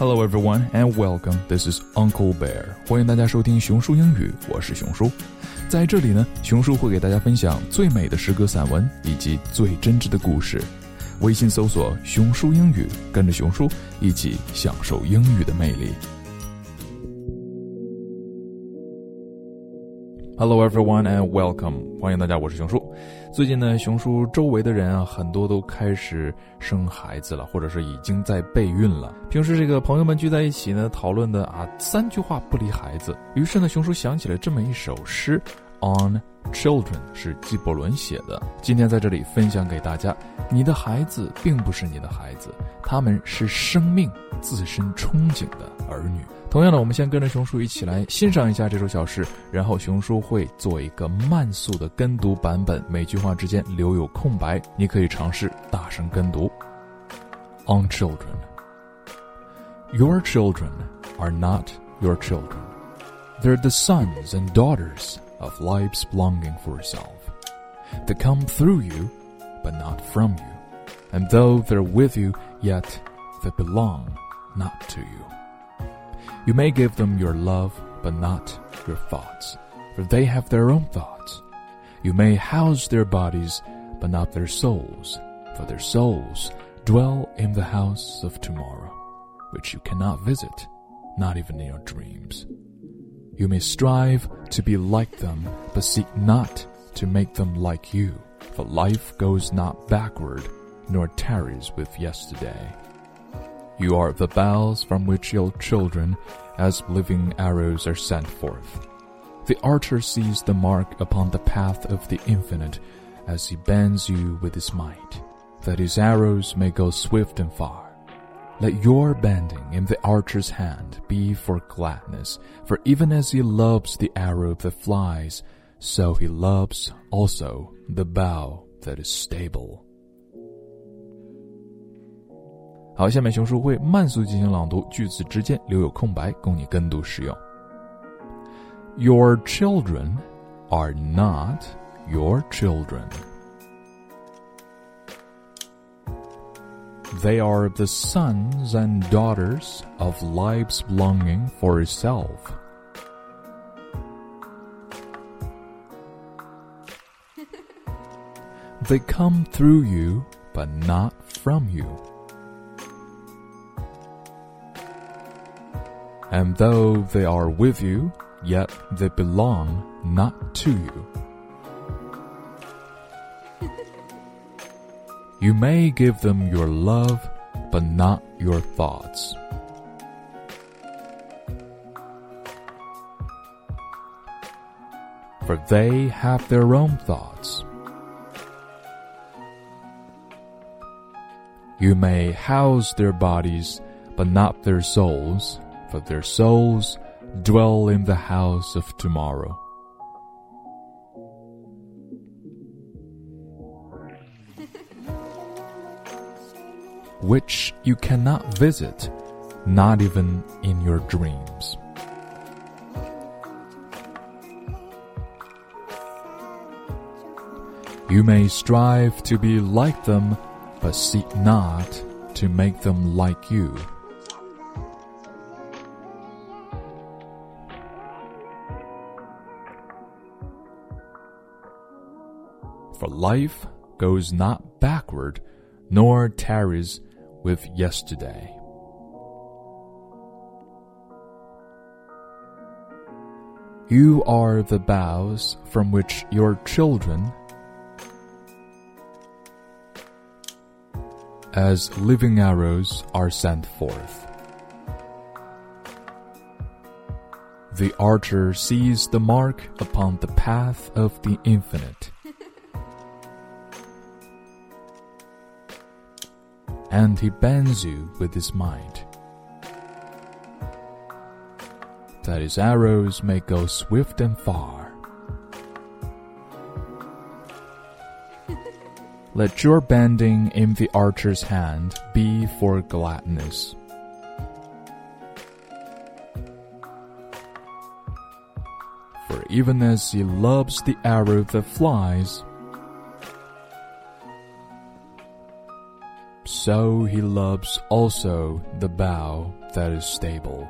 Hello everyone and welcome. This is Uncle Bear. 欢迎大家收听熊叔英语，我是熊叔。在这里呢，熊叔会给大家分享最美的诗歌散文以及最真挚的故事。微信搜索“熊叔英语”，跟着熊叔一起享受英语的魅力。Hello everyone and welcome，欢迎大家，我是熊叔。最近呢，熊叔周围的人啊，很多都开始生孩子了，或者是已经在备孕了。平时这个朋友们聚在一起呢，讨论的啊，三句话不离孩子。于是呢，熊叔想起了这么一首诗，On Children 是纪伯伦写的。今天在这里分享给大家。你的孩子并不是你的孩子，他们是生命自身憧憬的儿女。同样的，我们先跟着熊叔一起来欣赏一下这首小诗，然后熊叔会做一个慢速的跟读版本，每句话之间留有空白，你可以尝试大声跟读。On children, your children are not your children. They're the sons and daughters of life's longing for self. They come through you, but not from you. And though they're with you, yet they belong not to you. You may give them your love, but not your thoughts, for they have their own thoughts. You may house their bodies, but not their souls, for their souls dwell in the house of tomorrow, which you cannot visit, not even in your dreams. You may strive to be like them, but seek not to make them like you, for life goes not backward, nor tarries with yesterday. You are the bows from which your children, as living arrows, are sent forth. The archer sees the mark upon the path of the infinite as he bends you with his might, that his arrows may go swift and far. Let your bending in the archer's hand be for gladness, for even as he loves the arrow that flies, so he loves also the bow that is stable. 好，下面熊叔会慢速进行朗读，句子之间留有空白，供你跟读使用。Your children are not your children. They are the sons and daughters of life's longing for itself. they come through you, but not from you. And though they are with you, yet they belong not to you. You may give them your love, but not your thoughts. For they have their own thoughts. You may house their bodies, but not their souls, for their souls dwell in the house of tomorrow. Which you cannot visit, not even in your dreams. You may strive to be like them, but seek not to make them like you. For life goes not backward, nor tarries with yesterday. You are the boughs from which your children, as living arrows, are sent forth. The archer sees the mark upon the path of the infinite. And he bends you with his mind, that his arrows may go swift and far. Let your bending in the archer's hand be for gladness. For even as he loves the arrow that flies, So he loves also the bow that is stable.